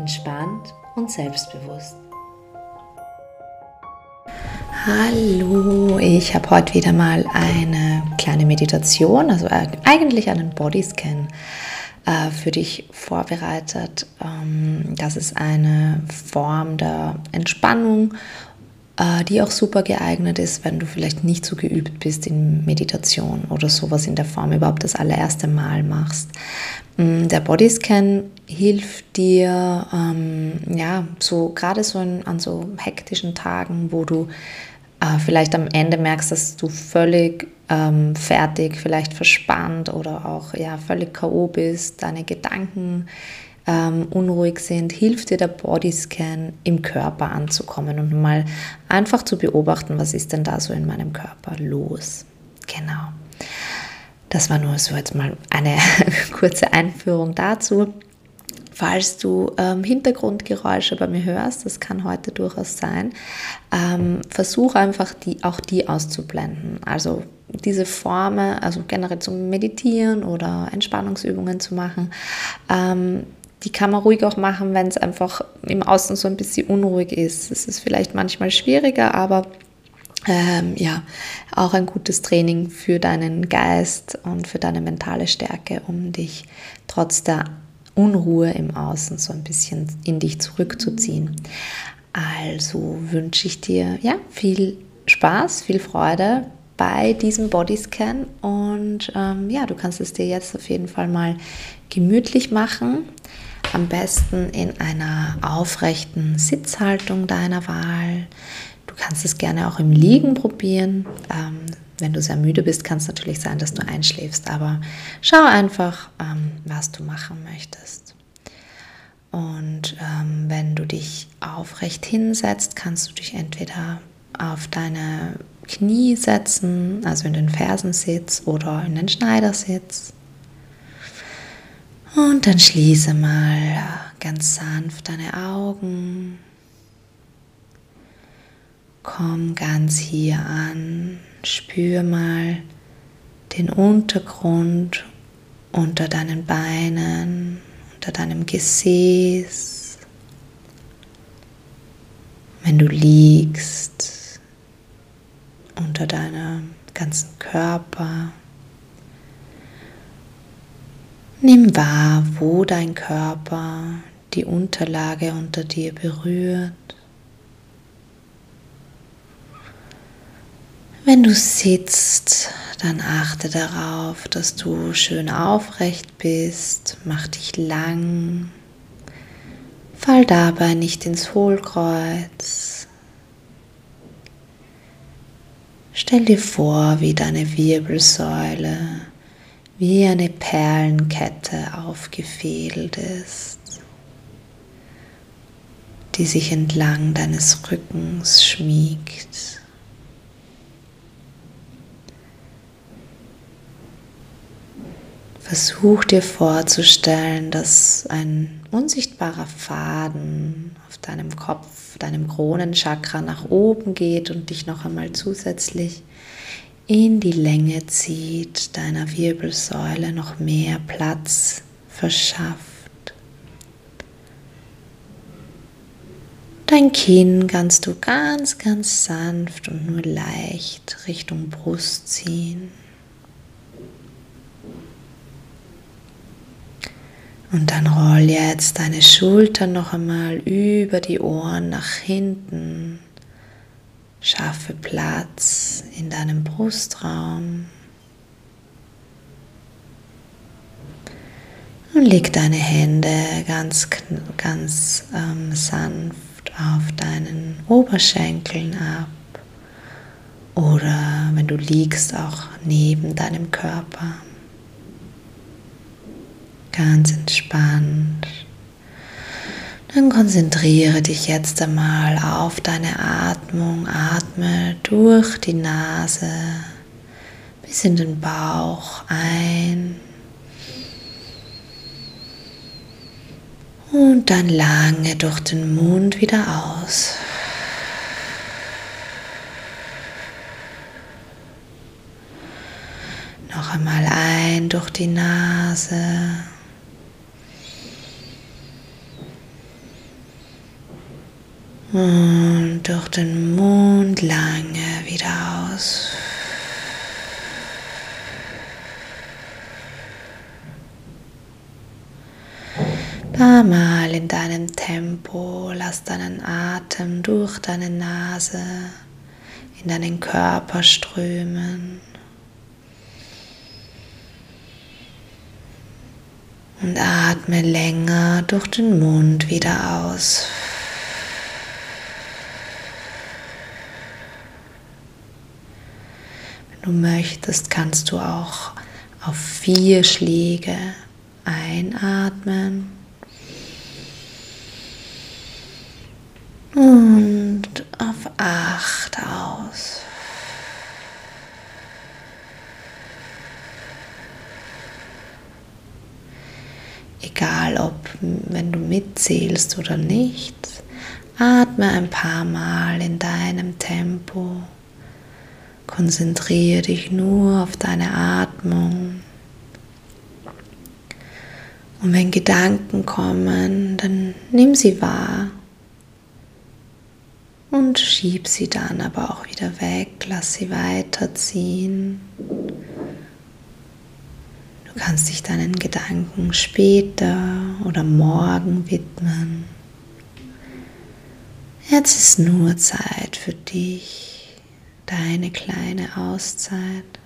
entspannt und selbstbewusst. Hallo, ich habe heute wieder mal eine kleine Meditation, also eigentlich einen Bodyscan äh, für dich vorbereitet. Ähm, das ist eine Form der Entspannung die auch super geeignet ist, wenn du vielleicht nicht so geübt bist in Meditation oder sowas in der Form überhaupt das allererste Mal machst. Mm, der Bodyscan hilft dir, ähm, ja, so gerade so in, an so hektischen Tagen, wo du äh, vielleicht am Ende merkst, dass du völlig ähm, fertig, vielleicht verspannt oder auch ja, völlig K.O. bist, deine Gedanken ähm, unruhig sind, hilft dir der Bodyscan im Körper anzukommen und mal einfach zu beobachten, was ist denn da so in meinem Körper los. Genau. Das war nur so jetzt mal eine kurze Einführung dazu. Falls du ähm, Hintergrundgeräusche bei mir hörst, das kann heute durchaus sein, ähm, versuch einfach die, auch die auszublenden. Also diese Formen, also generell zum Meditieren oder Entspannungsübungen zu machen, ähm, die kann man ruhig auch machen, wenn es einfach im Außen so ein bisschen unruhig ist. Es ist vielleicht manchmal schwieriger, aber ähm, ja, auch ein gutes Training für deinen Geist und für deine mentale Stärke, um dich trotz der Unruhe im Außen so ein bisschen in dich zurückzuziehen. Also wünsche ich dir ja viel Spaß, viel Freude bei diesem Bodyscan und ähm, ja, du kannst es dir jetzt auf jeden Fall mal gemütlich machen. Am besten in einer aufrechten Sitzhaltung deiner Wahl. Du kannst es gerne auch im Liegen probieren. Ähm, wenn du sehr müde bist, kann es natürlich sein, dass du einschläfst, aber schau einfach, ähm, was du machen möchtest. Und ähm, wenn du dich aufrecht hinsetzt, kannst du dich entweder auf deine Knie setzen, also in den Fersensitz oder in den Schneidersitz. Und dann schließe mal ganz sanft deine Augen. Komm ganz hier an. Spür mal den Untergrund unter deinen Beinen, unter deinem Gesäß. Wenn du liegst, unter deinem ganzen Körper. Nimm wahr, wo dein Körper die Unterlage unter dir berührt. Wenn du sitzt, dann achte darauf, dass du schön aufrecht bist, mach dich lang, fall dabei nicht ins Hohlkreuz. Stell dir vor, wie deine Wirbelsäule wie eine Perlenkette aufgefädelt ist, die sich entlang deines Rückens schmiegt. Versuch dir vorzustellen, dass ein unsichtbarer Faden auf deinem Kopf, deinem Kronenchakra nach oben geht und dich noch einmal zusätzlich in die Länge zieht, deiner Wirbelsäule noch mehr Platz verschafft. Dein Kinn kannst du ganz, ganz sanft und nur leicht Richtung Brust ziehen. Und dann roll jetzt deine Schultern noch einmal über die Ohren nach hinten. Schaffe Platz in deinem Brustraum. Und leg deine Hände ganz, ganz ähm, sanft auf deinen Oberschenkeln ab. Oder wenn du liegst auch neben deinem Körper. Ganz entspannt. Dann konzentriere dich jetzt einmal auf deine Atmung. Atme durch die Nase bis in den Bauch ein. Und dann lange durch den Mund wieder aus. Noch einmal ein durch die Nase. Und durch den Mund lange wieder aus. Paar Mal in deinem Tempo lass deinen Atem durch deine Nase in deinen Körper strömen. Und atme länger durch den Mund wieder aus. Du möchtest, kannst du auch auf vier Schläge einatmen und auf acht aus. Egal ob wenn du mitzählst oder nicht, atme ein paar Mal in deinem Tempo. Konzentriere dich nur auf deine Atmung. Und wenn Gedanken kommen, dann nimm sie wahr und schieb sie dann aber auch wieder weg, lass sie weiterziehen. Du kannst dich deinen Gedanken später oder morgen widmen. Jetzt ist nur Zeit für dich deine kleine Auszeit.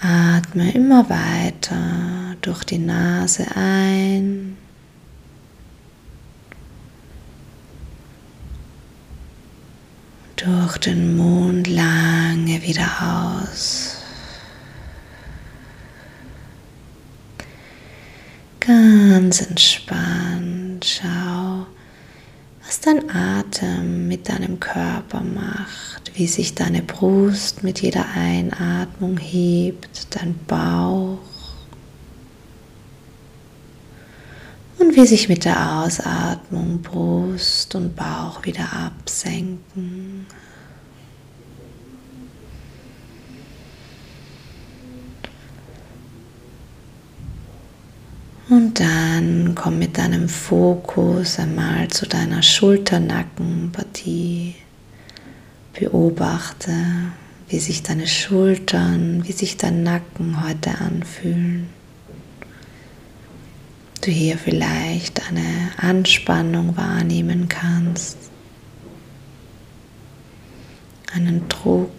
Atme immer weiter durch die Nase ein. Durch den Mund lange wieder aus. Ganz entspannt. Dein Atem mit deinem Körper macht, wie sich deine Brust mit jeder Einatmung hebt, dein Bauch und wie sich mit der Ausatmung Brust und Bauch wieder absenken. Und dann komm mit deinem Fokus einmal zu deiner Schulternackenpartie. Beobachte, wie sich deine Schultern, wie sich dein Nacken heute anfühlen. Du hier vielleicht eine Anspannung wahrnehmen kannst, einen Druck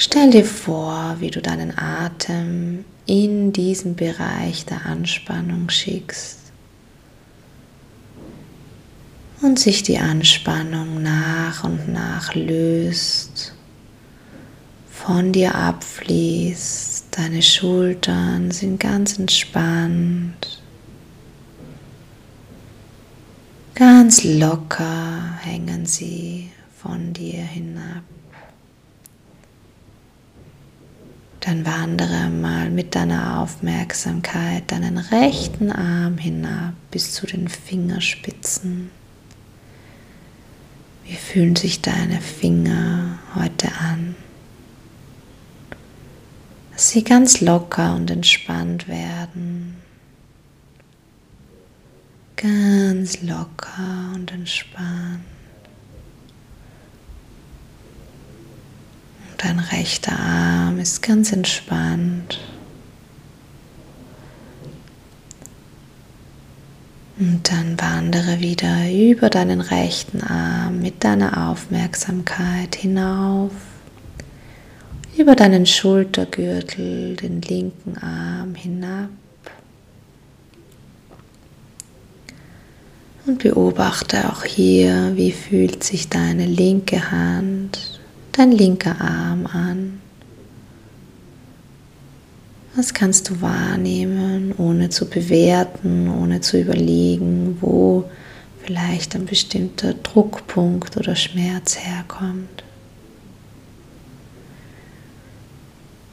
Stell dir vor, wie du deinen Atem in diesen Bereich der Anspannung schickst und sich die Anspannung nach und nach löst, von dir abfließt, deine Schultern sind ganz entspannt, ganz locker hängen sie von dir hinab. Dann wandere mal mit deiner Aufmerksamkeit deinen rechten Arm hinab bis zu den Fingerspitzen. Wie fühlen sich deine Finger heute an? Dass sie ganz locker und entspannt werden. Ganz locker und entspannt. Dein rechter Arm ist ganz entspannt. Und dann wandere wieder über deinen rechten Arm mit deiner Aufmerksamkeit hinauf, über deinen Schultergürtel, den linken Arm hinab. Und beobachte auch hier, wie fühlt sich deine linke Hand dein linker Arm an. Was kannst du wahrnehmen? ohne zu bewerten, ohne zu überlegen, wo vielleicht ein bestimmter Druckpunkt oder Schmerz herkommt.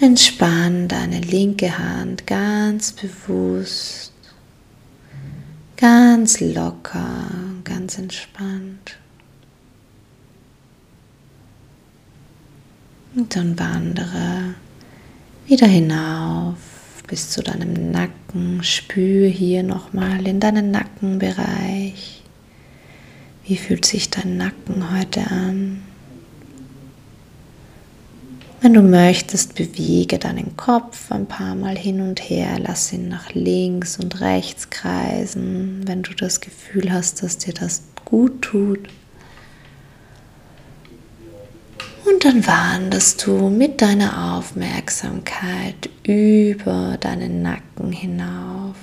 Entspann deine linke Hand ganz bewusst, ganz locker, ganz entspannt. Und dann wandere wieder hinauf bis zu deinem Nacken. Spüre hier nochmal in deinen Nackenbereich. Wie fühlt sich dein Nacken heute an? Wenn du möchtest, bewege deinen Kopf ein paar Mal hin und her, lass ihn nach links und rechts kreisen, wenn du das Gefühl hast, dass dir das gut tut. Und dann wanderst du mit deiner Aufmerksamkeit über deinen Nacken hinauf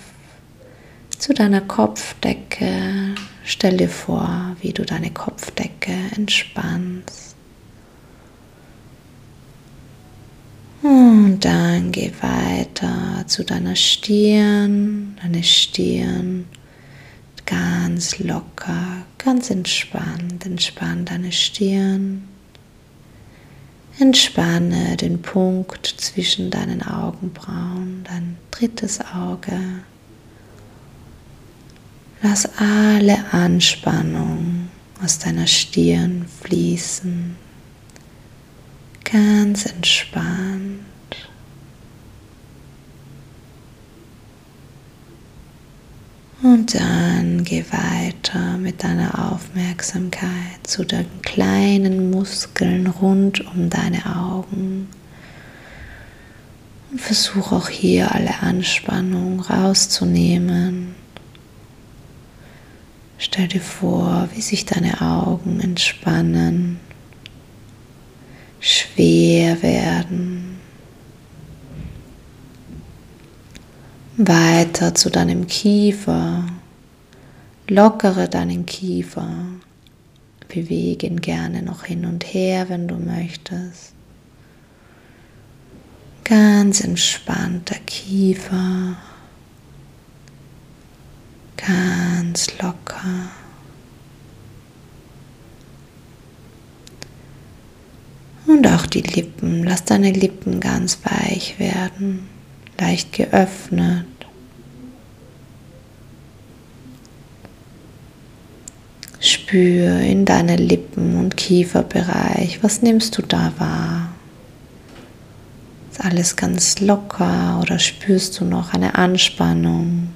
zu deiner Kopfdecke. Stell dir vor, wie du deine Kopfdecke entspannst. Und dann geh weiter zu deiner Stirn, deine Stirn ganz locker, ganz entspannt. Entspann deine Stirn. Entspanne den Punkt zwischen deinen Augenbrauen, dein drittes Auge. Lass alle Anspannung aus deiner Stirn fließen, ganz entspannt. Und dann geh weiter mit deiner Aufmerksamkeit zu den kleinen Muskeln rund um deine Augen. Und versuch auch hier alle Anspannung rauszunehmen. Stell dir vor, wie sich deine Augen entspannen, schwer werden Weiter zu deinem Kiefer. Lockere deinen Kiefer. Bewege ihn gerne noch hin und her, wenn du möchtest. Ganz entspannter Kiefer. Ganz locker. Und auch die Lippen. Lass deine Lippen ganz weich werden leicht geöffnet. Spür in deine Lippen- und Kieferbereich. Was nimmst du da wahr? Ist alles ganz locker oder spürst du noch eine Anspannung?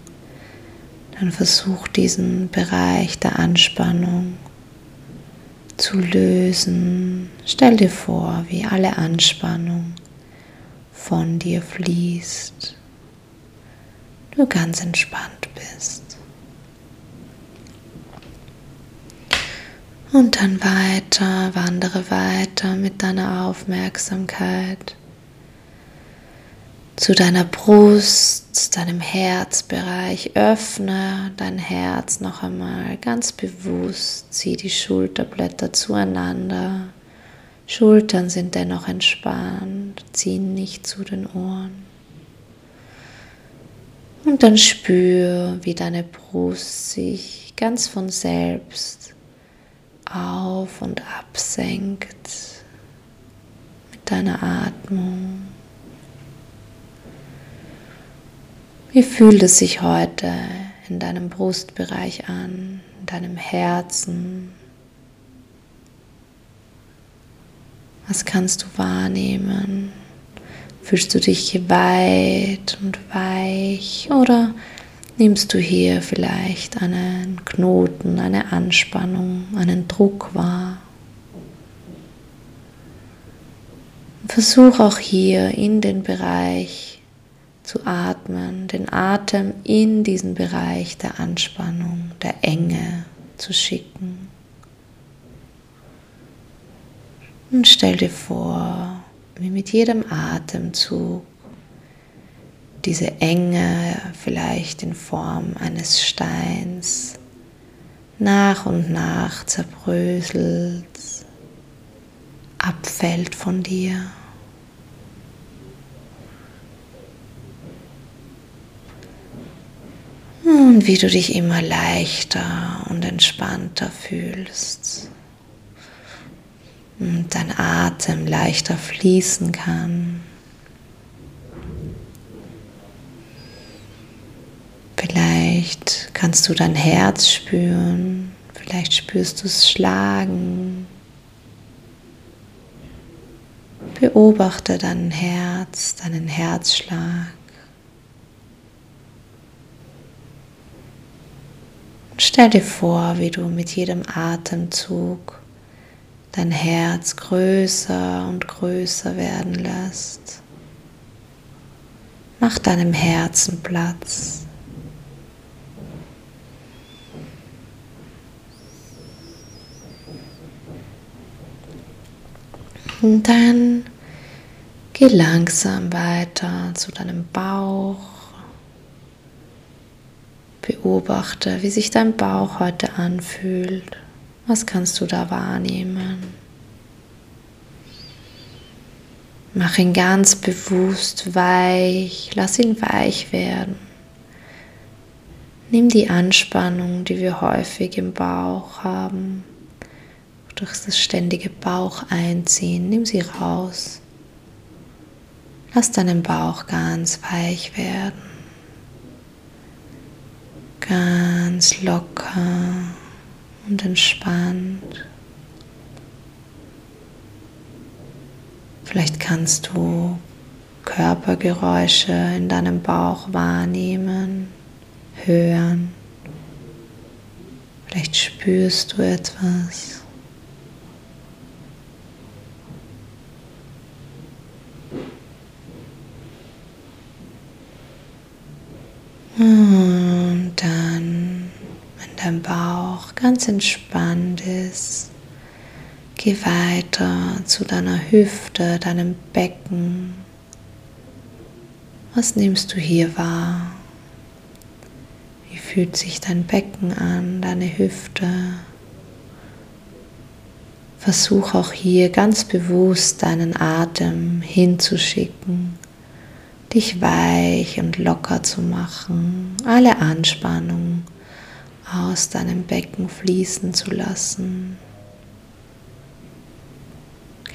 Dann versuch diesen Bereich der Anspannung zu lösen. Stell dir vor, wie alle Anspannung von dir fließt, du ganz entspannt bist. Und dann weiter, wandere weiter mit deiner Aufmerksamkeit zu deiner Brust, deinem Herzbereich. Öffne dein Herz noch einmal ganz bewusst. Zieh die Schulterblätter zueinander. Schultern sind dennoch entspannt, ziehen nicht zu den Ohren. Und dann spür, wie deine Brust sich ganz von selbst auf und absenkt mit deiner Atmung. Wie fühlt es sich heute in deinem Brustbereich an, in deinem Herzen? Was kannst du wahrnehmen? Fühlst du dich weit und weich oder nimmst du hier vielleicht einen Knoten, eine Anspannung, einen Druck wahr? Versuch auch hier in den Bereich zu atmen, den Atem in diesen Bereich der Anspannung, der Enge zu schicken. Und stell dir vor, wie mit jedem Atemzug diese Enge vielleicht in Form eines Steins nach und nach zerbröselt, abfällt von dir. Und wie du dich immer leichter und entspannter fühlst. Und dein Atem leichter fließen kann. Vielleicht kannst du dein Herz spüren, vielleicht spürst du es schlagen. Beobachte dein Herz, deinen Herzschlag. Stell dir vor, wie du mit jedem Atemzug dein Herz größer und größer werden lässt. Mach deinem Herzen Platz. Und dann geh langsam weiter zu deinem Bauch. Beobachte, wie sich dein Bauch heute anfühlt. Was kannst du da wahrnehmen? Mach ihn ganz bewusst weich, lass ihn weich werden. Nimm die Anspannung, die wir häufig im Bauch haben, durch das ständige Bauch einziehen, nimm sie raus. Lass deinen Bauch ganz weich werden, ganz locker und entspannt. Vielleicht kannst du Körpergeräusche in deinem Bauch wahrnehmen, hören. Vielleicht spürst du etwas. Und dann, wenn dein Bauch ganz entspannt ist, geh weiter zu deiner Hüfte, deinem Becken. Was nimmst du hier wahr? Wie fühlt sich dein Becken an, deine Hüfte? Versuch auch hier ganz bewusst deinen Atem hinzuschicken dich weich und locker zu machen, alle Anspannung aus deinem Becken fließen zu lassen.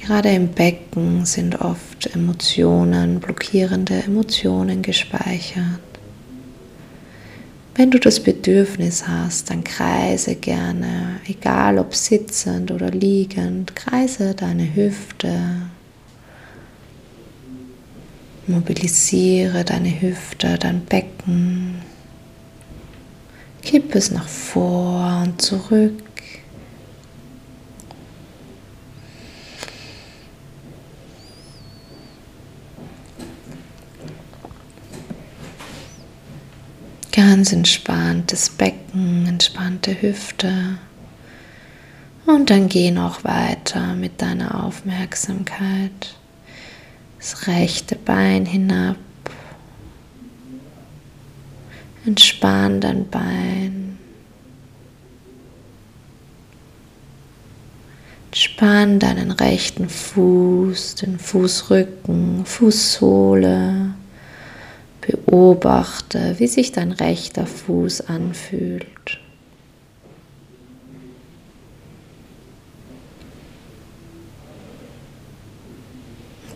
Gerade im Becken sind oft Emotionen, blockierende Emotionen gespeichert. Wenn du das Bedürfnis hast, dann kreise gerne, egal ob sitzend oder liegend, kreise deine Hüfte, Mobilisiere deine Hüfte, dein Becken. Kipp es nach vor und zurück. Ganz entspanntes Becken, entspannte Hüfte. Und dann geh noch weiter mit deiner Aufmerksamkeit das rechte Bein hinab. Entspann dein Bein. Entspann deinen rechten Fuß, den Fußrücken, Fußsohle. Beobachte, wie sich dein rechter Fuß anfühlt.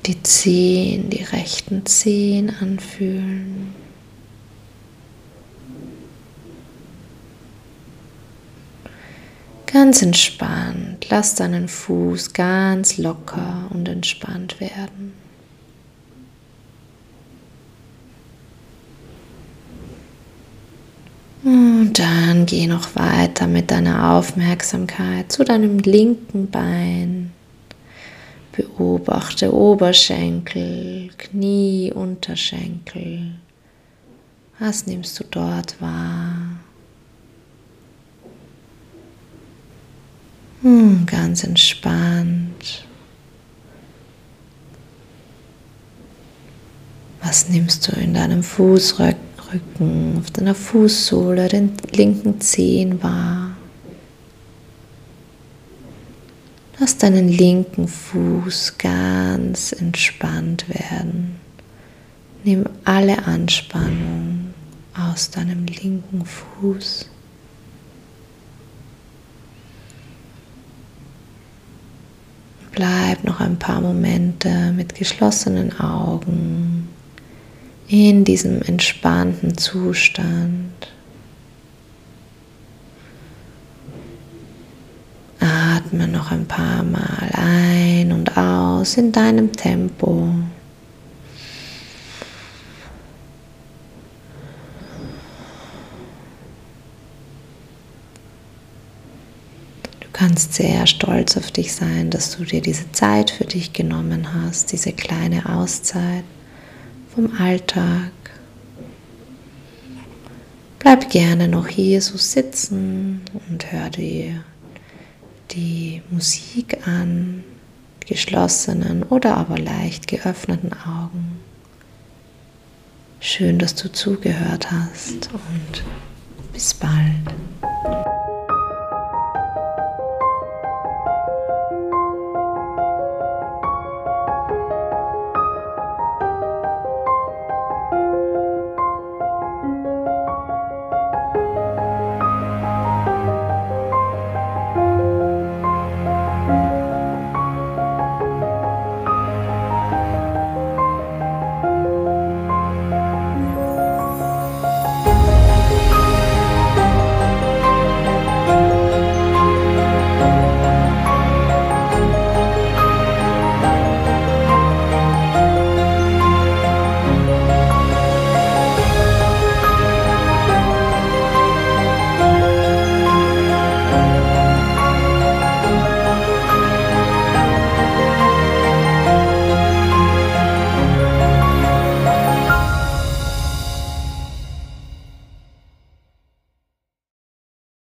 die Zehen, die rechten Zehen anfühlen. Ganz entspannt, lass deinen Fuß ganz locker und entspannt werden. Und dann geh noch weiter mit deiner Aufmerksamkeit zu deinem linken Bein. Beobachte Oberschenkel, Knie, Unterschenkel. Was nimmst du dort wahr? Hm, ganz entspannt. Was nimmst du in deinem Fußrücken, auf deiner Fußsohle, den linken Zehen wahr? Lass deinen linken Fuß ganz entspannt werden. Nimm alle Anspannung aus deinem linken Fuß. Bleib noch ein paar Momente mit geschlossenen Augen in diesem entspannten Zustand. Atme noch ein paar Mal ein und aus in deinem Tempo. Kannst sehr stolz auf dich sein, dass du dir diese Zeit für dich genommen hast, diese kleine Auszeit vom Alltag. Bleib gerne noch hier so sitzen und hör dir die Musik an, geschlossenen oder aber leicht geöffneten Augen. Schön, dass du zugehört hast und bis bald.